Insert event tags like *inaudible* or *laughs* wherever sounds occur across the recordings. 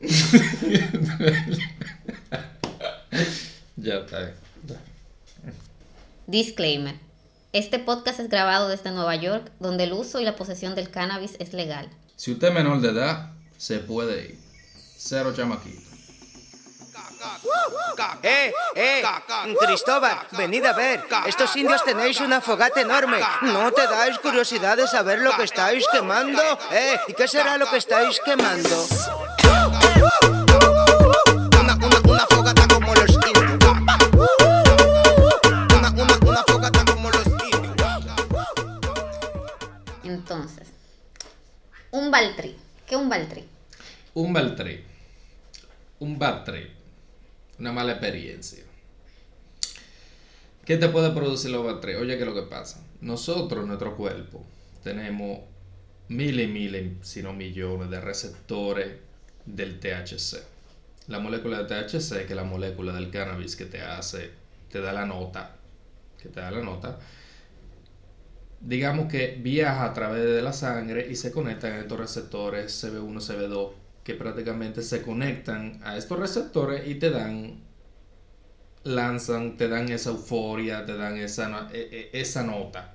*laughs* ya está. Disclaimer. Este podcast es grabado desde Nueva York, donde el uso y la posesión del cannabis es legal. Si usted es menor de edad, se puede ir. Cero chamaquito. ¡Eh, eh! Cristóbal, venid a ver. Estos indios tenéis una fogata enorme. ¿No te dais curiosidad de saber lo que estáis quemando? ¿Eh? ¿Y qué será lo que estáis quemando? Entonces, un baltri. ¿Qué es un baltri? Un bad trip. Un bad trip. Una mala experiencia. ¿Qué te puede producir los bad trip? Oye, ¿qué es lo que pasa? Nosotros, nuestro cuerpo, tenemos miles y miles, si no millones, de receptores del THC. La molécula de THC, que es la molécula del cannabis que te hace, te da la nota, que te da la nota, digamos que viaja a través de la sangre y se conectan a estos receptores CB1, CB2, que prácticamente se conectan a estos receptores y te dan, lanzan, te dan esa euforia, te dan esa, e- e- esa nota.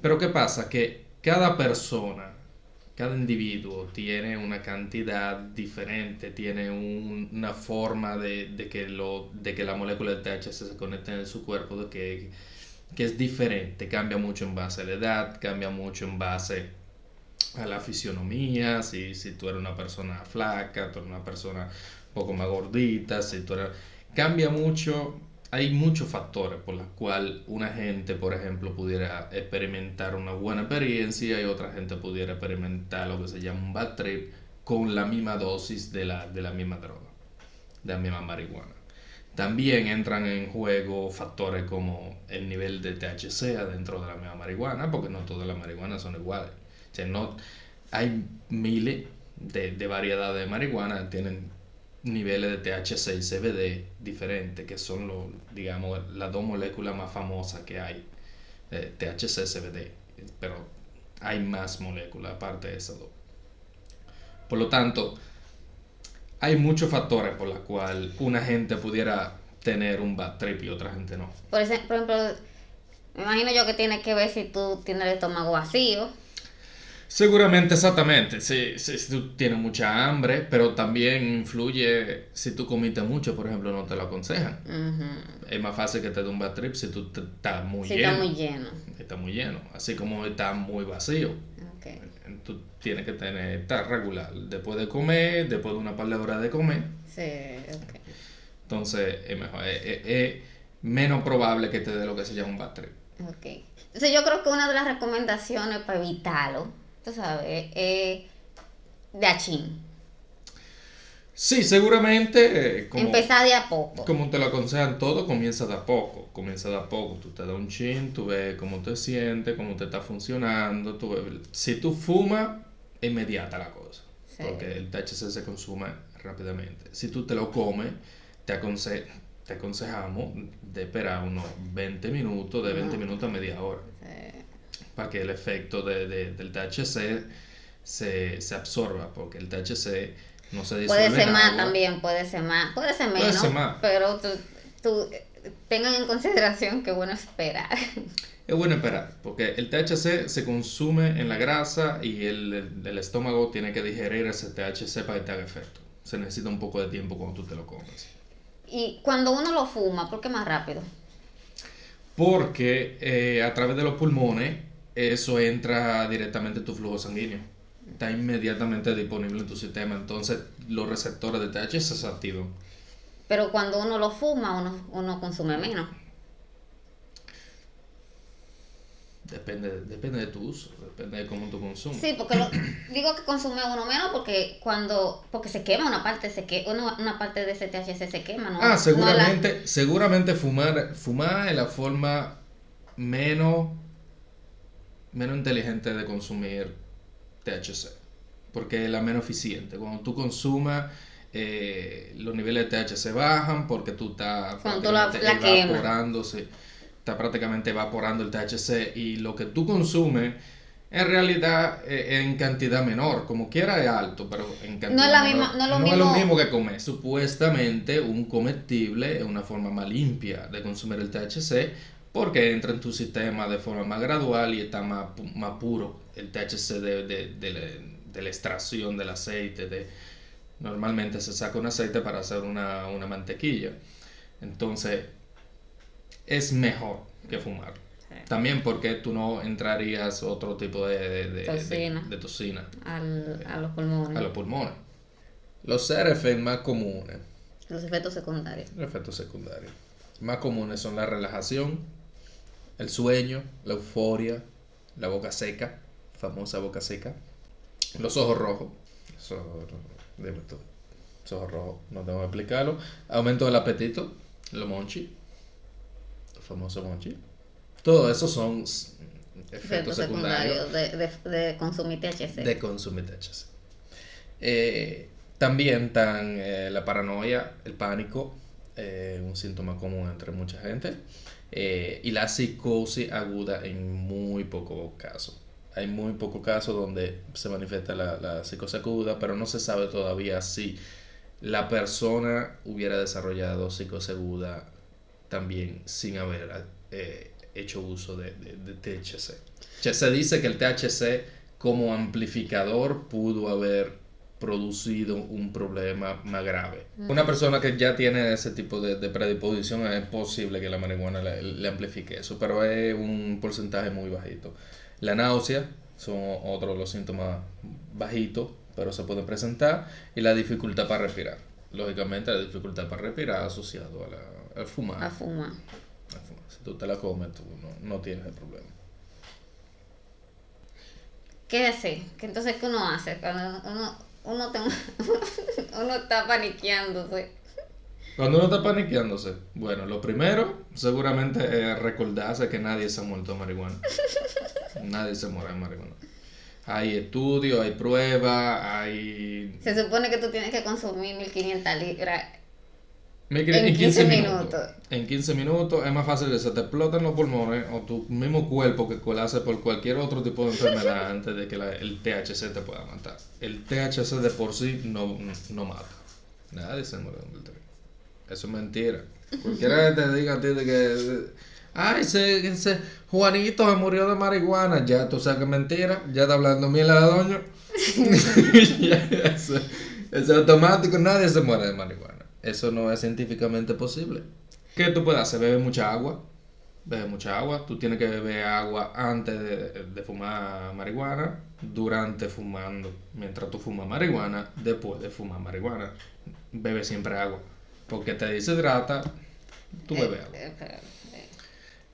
Pero ¿qué pasa? Que cada persona, cada individuo tiene una cantidad diferente, tiene un- una forma de, de que lo, de que la molécula del THC se conecte en su cuerpo, de que, que es diferente, cambia mucho en base a la edad, cambia mucho en base a la fisionomía, si, si tú eres una persona flaca, tú eres una persona un poco más gordita, si tú eres... Cambia mucho, hay muchos factores por los cuales una gente, por ejemplo, pudiera experimentar una buena experiencia y otra gente pudiera experimentar lo que se llama un bad trip con la misma dosis de la, de la misma droga, de la misma marihuana. También entran en juego factores como el nivel de THC adentro de la misma marihuana, porque no todas las marihuanas son iguales. O sea, no, hay miles de, de variedades de marihuana, tienen niveles de THC y CBD diferentes, que son, los, digamos, las dos moléculas más famosas que hay, eh, THC, CBD, pero hay más moléculas aparte de esas dos. Por lo tanto, hay muchos factores por los cuales una gente pudiera tener un bad trip y otra gente no. Por, ejemplo, me imagino yo que tiene que ver si tú tienes el estómago vacío. Seguramente, exactamente. Si, si, si tú tienes mucha hambre, pero también influye si tú comiste mucho, por ejemplo, no te lo aconsejan. Es más fácil que te dé un bad trip si tú te- estás muy Si lleno. está muy lleno. Está muy lleno. Así como está muy vacío. Ok. Tú tienes que tener, estar regular. Después de comer, después de una par de horas de comer. Sí, ok. Entonces es mejor. Es, es- es menos probable que te dé lo que se llama un bad trip. Ok. Entonces yo creo que una de las recomendaciones para evitarlo, tú sabes, es de achín. Sí, seguramente. eh, como- de a poco. Como te lo aconsejan todo, comienza de a poco. Comienza de a poco. Tú te das un chin, tú ves cómo te sientes, cómo te está funcionando. Tú ves- Si tú fumas, es inmediata la cosa. Sí. Porque el THC se consume rápidamente. Si tú te lo comes, te, aconse- te aconsejamos de esperar unos 20 minutos, de 20 minutos a media hora. Sí. Para que el efecto de- de- del THC se, se absorba. Porque el THC no se disuelve Puede ser en más agua. también, puede ser más, puede ser Puede menos, ser más. pero tú, tú, tengan en consideración que es bueno esperar. Es bueno esperar, porque el THC se consume en la grasa y el, el- el estómago tiene que digerir ese THC para que te haga efecto. Se necesita un poco de tiempo cuando tú te lo comes. Y cuando uno lo fuma, ¿por qué más rápido? Porque eh, a través de los pulmones eso entra directamente en tu flujo sanguíneo. Está inmediatamente disponible en tu sistema, entonces los receptores de THC se activan. Pero cuando uno lo fuma, uno, uno consume menos. Depende, depende de tu uso, depende de cómo tú consumes. Sí, porque lo- *clears throat* digo que consume uno menos porque cuando porque se quema una parte, se que una, una parte de ese THC se quema, ¿no? Ah, no seguramente, seguramente fumar, fumar es la forma menos, menos inteligente de consumir THC, porque es la menos eficiente. Cuando tú consumas, eh, los niveles de THC bajan porque tú estás la- prácticamente la quemas. evaporándose, está prácticamente evaporando el THC y lo que tú consumes En realidad, eh, en cantidad menor, como quiera es alto, pero en cantidad No es la menor. misma- no es lo es lo mismo- mismo que comer. Supuestamente, un comestible es una forma más limpia de consumir el THC porque entra en tu sistema de forma más gradual y está más, más puro. El THC de, de- de la, de la extracción del aceite. De, normalmente se saca un aceite para hacer una, una mantequilla. Entonces, es mejor que fumar. También porque tú no entrarías otro tipo de, Toxina. toxina al, a los pulmones. a los pulmones. Los CRF más comunes, Los efectos secundarios. los efectos secundarios, más comunes son la relajación, el sueño, la euforia, la boca seca, famosa boca seca, los ojos rojos, los ojos rojos, no tengo que explicarlo, aumento del apetito, los monchi, los famosos monchi, todo eso son efectos, secundarios secundarios. de, de, de consumir THC. de consumir THC. Eh, también están eh, la paranoia, el pánico, eh, un síntoma común entre mucha gente, eh, y la psicosis aguda en muy pocos casos. Hay muy pocos casos donde se manifiesta la, la psicosis aguda, pero no se sabe todavía si la persona hubiera desarrollado psicosis aguda también sin haber eh, hecho uso de, de- de THC. Se dice que el THC como amplificador pudo haber producido un problema más grave. Una persona que ya tiene ese tipo de, de predisposición es posible que la marihuana le, le amplifique eso, pero es un porcentaje muy bajito. La náusea son otros de los síntomas bajitos, pero se pueden presentar, y la dificultad para respirar. Lógicamente la dificultad para respirar asociado a la, al fumar. A fumar. Si tú te la comes, tú no, no tienes el problema. ¿Qué hace? ¿Qué entonces qué uno hace? Cuando uno, uno, te- *laughs* uno está paniqueándose. Cuando uno está paniqueándose, bueno, lo primero seguramente es recordarse que nadie se ha muerto marihuana. *laughs* nadie se muere marihuana. Hay estudios, hay pruebas, hay... Se supone que tú tienes que consumir 1500 libras. Me En 15 minutos. minutos. En 15 minutos es más fácil que se te exploten los pulmones o tu mismo cuerpo que colase por cualquier otro tipo de enfermedad *laughs* antes de que la- el THC te pueda matar. El THC de por sí no, no mata. Nadie se muere de un deltoide. Eso es mentira. Cualquiera que te diga a ti de que. Ay, ese, ese Juanito se murió de marihuana. Ya tú sabes que es mentira. Ya está hablando miel a la doña. Es automático. Nadie se muere de marihuana. Eso no es científicamente posible. ¿Qué tú puedes hacer? Bebe mucha agua. Bebe mucha agua. Tú tienes que beber agua antes de, de fumar marihuana, durante fumando. Mientras tú fumas marihuana, después de fumar marihuana. Bebe siempre agua. Porque te deshidrata, tú bebes agua.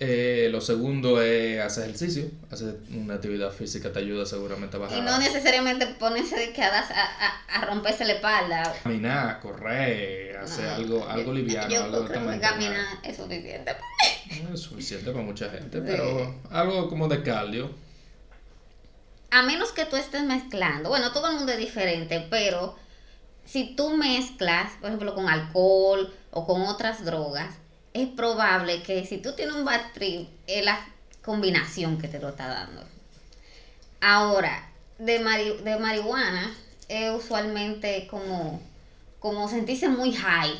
Eh, lo segundo es hacer ejercicio. Hacer una actividad física te ayuda seguramente a bajar. Y no necesariamente ponerse de a, a, a, romperse la espalda. Caminar, correr, hacer No, algo, algo liviano, Yo algo creo que caminar es suficiente. No es suficiente para mucha gente, Sí. pero algo como de cardio. A menos que tú estés mezclando. Bueno, todo el mundo es diferente, pero si tú mezclas, por ejemplo, con alcohol o con otras drogas, es probable que si tú tienes un bad trip, es la combinación que te lo está dando. Ahora, de, mari- de marihuana, es usualmente como, como sentirse muy high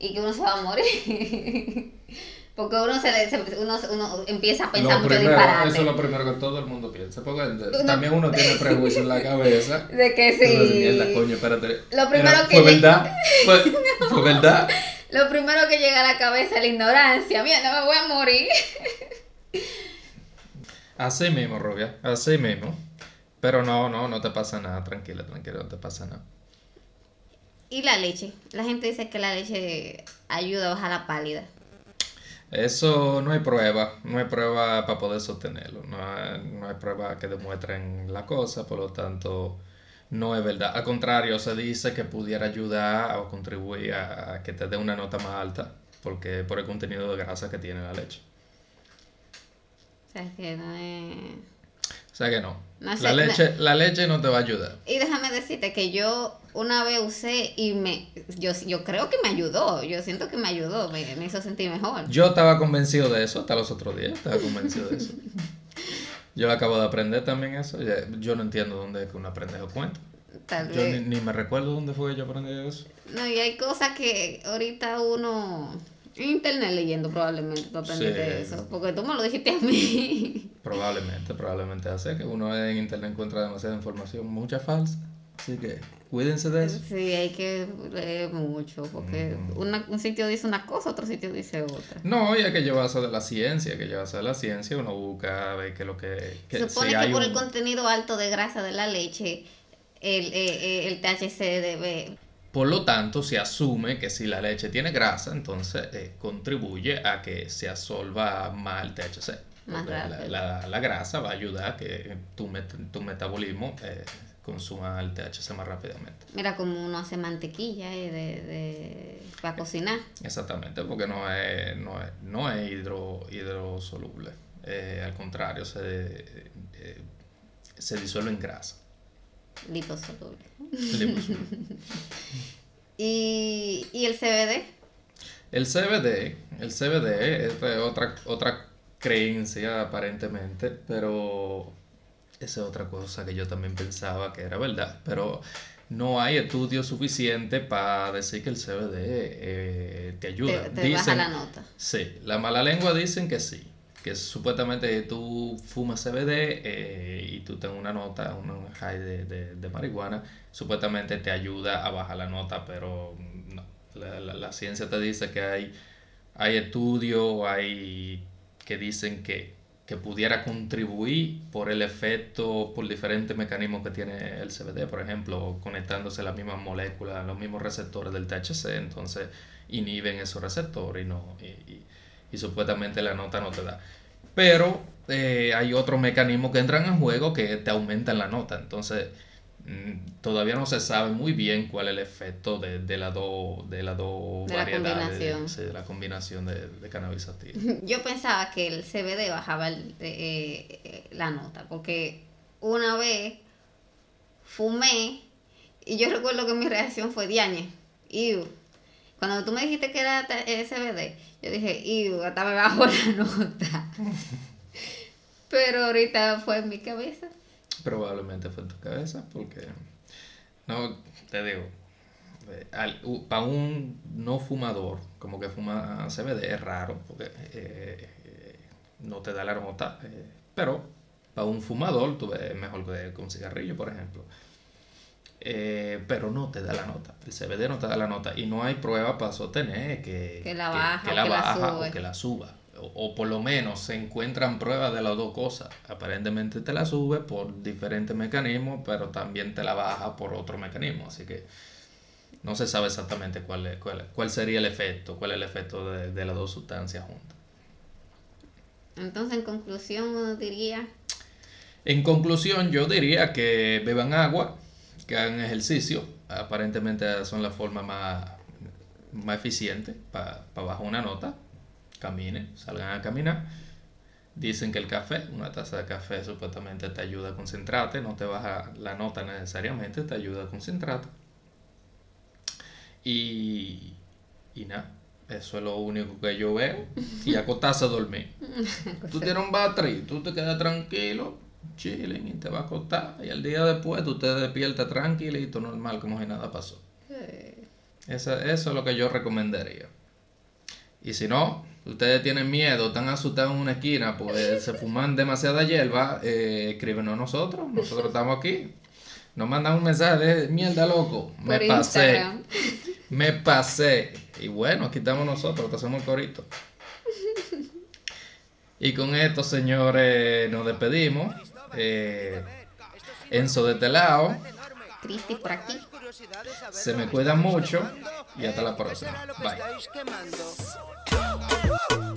y que uno se va a morir. *laughs* Porque uno, se le, se- uno, uno empieza a pensar Lo mucho primero, disparate. eso es lo primero que todo el mundo piensa. Porque Uno- también uno tiene prejuicio en la cabeza. *laughs* De que Entonces, sí. mierda, coño, espérate. Lo primero Era- que ¿Fue verdad? ¿Fue, *laughs* fue verdad? Lo primero que llega a la cabeza es la ignorancia. Mira, no me voy a morir. Así mismo, Rubia. Así mismo. Pero no, no, no te pasa nada. Tranquila, tranquila, no te pasa nada. Y la leche. La gente dice que la leche ayuda a bajar la pálida. Eso no hay prueba, no hay prueba para poder sostenerlo, no hay, no hay prueba que demuestren la cosa, por lo tanto no es verdad. Al contrario, se dice que pudiera ayudar o contribuir a, que te dé una nota más alta, porque por el contenido de grasa que tiene la leche. O sea, que no es... O sea que no, No sé, la, leche, la leche no te va a ayudar. Y déjame decirte que yo una vez usé y me... Yo, yo creo que me ayudó. Yo siento que me ayudó. Me, me hizo sentir mejor. Yo estaba convencido de eso hasta los otros días, estaba convencido de eso. *laughs* Yo acabo de aprender también eso. Yo no entiendo dónde es que uno aprende esos cuentos. Tal Yo ni, vez. ni me recuerdo dónde fue que yo aprendí eso. No, y hay cosas que ahorita uno. Internet leyendo probablemente tú aprendiste Sí. eso. Porque tú me lo dijiste a mí. Probablemente, probablemente hace que uno en internet encuentra demasiada información, mucha falsa. Así que cuídense de eso. Sí, hay que leer mucho. Porque una- un sitio dice una cosa, otro sitio dice otra. No, y hay que llevarse de la ciencia, hay que llevarse de la ciencia, uno busca ver qué es lo que... que Se supone si que por un- el contenido alto de grasa de la leche, el, eh, eh, el THC debe. Por lo tanto, se asume que si la leche tiene grasa, entonces eh, contribuye a que se absorba más el THC. Más la, la- la grasa va a ayudar a que tu, met- tu metabolismo eh, consuma el THC más rápidamente. Mira como uno hace mantequilla eh, de, de, para cocinar. Exactamente, porque no es, no es, no es hidro, hidrosoluble. Eh, al contrario, se, eh, se disuelve en grasa. Liposoluble. Liposoluble. *laughs* Y, y el CBD. El CBD, el CBD es otra, otra creencia aparentemente, pero esa es otra cosa que yo también pensaba que era verdad, pero no hay estudios suficientes para decir que el CBD eh, te ayuda. Te, te baja Dicen- la nota. Sí, la mala lengua dicen que sí, que supuestamente tú fumas CBD eh, y tú tengas una nota, un high de, de- de marihuana, supuestamente te ayuda a bajar la nota, pero no. La, la- la ciencia te dice que hay, hay estudios, hay que dicen que, que pudiera contribuir por el efecto, por diferentes mecanismos que tiene el CBD, por ejemplo, conectándose las mismas moléculas, los mismos receptores del THC, entonces inhiben esos receptores y, no, y, y- supuestamente la nota no te da. Pero eh, hay otros mecanismos que entran en juego que te aumentan la nota, entonces todavía no se sabe muy bien cuál es el efecto de, de las dos de las dos De la variedades, combinación. de la combinación de, de cannabis. *laughs* Yo pensaba que el CBD bajaba el- eh, eh, la nota, porque una vez fumé y yo recuerdo que mi reacción fue diañe. Iu. Cuando tú me dijiste que era eh, CBD, yo dije, iu, hasta me bajó la *laughs* nota. *laughs* Pero ahorita fue en mi cabeza. Probablemente fue en tu cabeza, porque no te digo, para un no fumador, como que fuma CBD es raro, porque eh, eh, no te da la nota, eh, pero para un fumador tú ves mejor que con cigarrillo, por ejemplo. Eh, pero no te da la nota, el CBD no te da la nota y no hay prueba para sostener que, Que la baja que que la baja o que la suba. O, o por lo menos se encuentran pruebas de las dos cosas. Aparentemente te la sube por diferentes mecanismos, pero también te la baja por otro mecanismo. Así que no se sabe exactamente cuál, es- cuál, cuál sería el efecto, cuál es el efecto de, de las dos sustancias juntas. Entonces, en conclusión, uno diría, En conclusión, yo diría que beban agua, que hagan ejercicio. Aparentemente son la forma más, más eficiente para bajar una nota. Caminen, salgan a caminar. Dicen que el café, una taza de café supuestamente te ayuda a concentrarte, no te baja la nota necesariamente, te ayuda a concentrarte. Y, y nada, eso es lo único que yo veo. Y acostarse a dormir. *laughs* Tú tienes un battery, tú te quedas tranquilo, chilling y te vas a acostar. Y al día después tú te despiertas tranquilito, normal, como si nada pasó. Eso, eso es lo que yo recomendaría. Y si no, ustedes tienen miedo, están asustados en una esquina, pues *laughs* se fuman demasiada hierba, eh, escríbenos a nosotros, nosotros estamos aquí. Nos mandan un mensaje de mierda loco. Me por pasé, Instagram. me pasé. Y bueno, aquí estamos nosotros, te hacemos el corito. Y con esto, señores, nos despedimos. Eh, Enzo de este lado. Cristi por aquí. Se me cuidan mucho y hasta la próxima. ¿Qué será lo que Bye.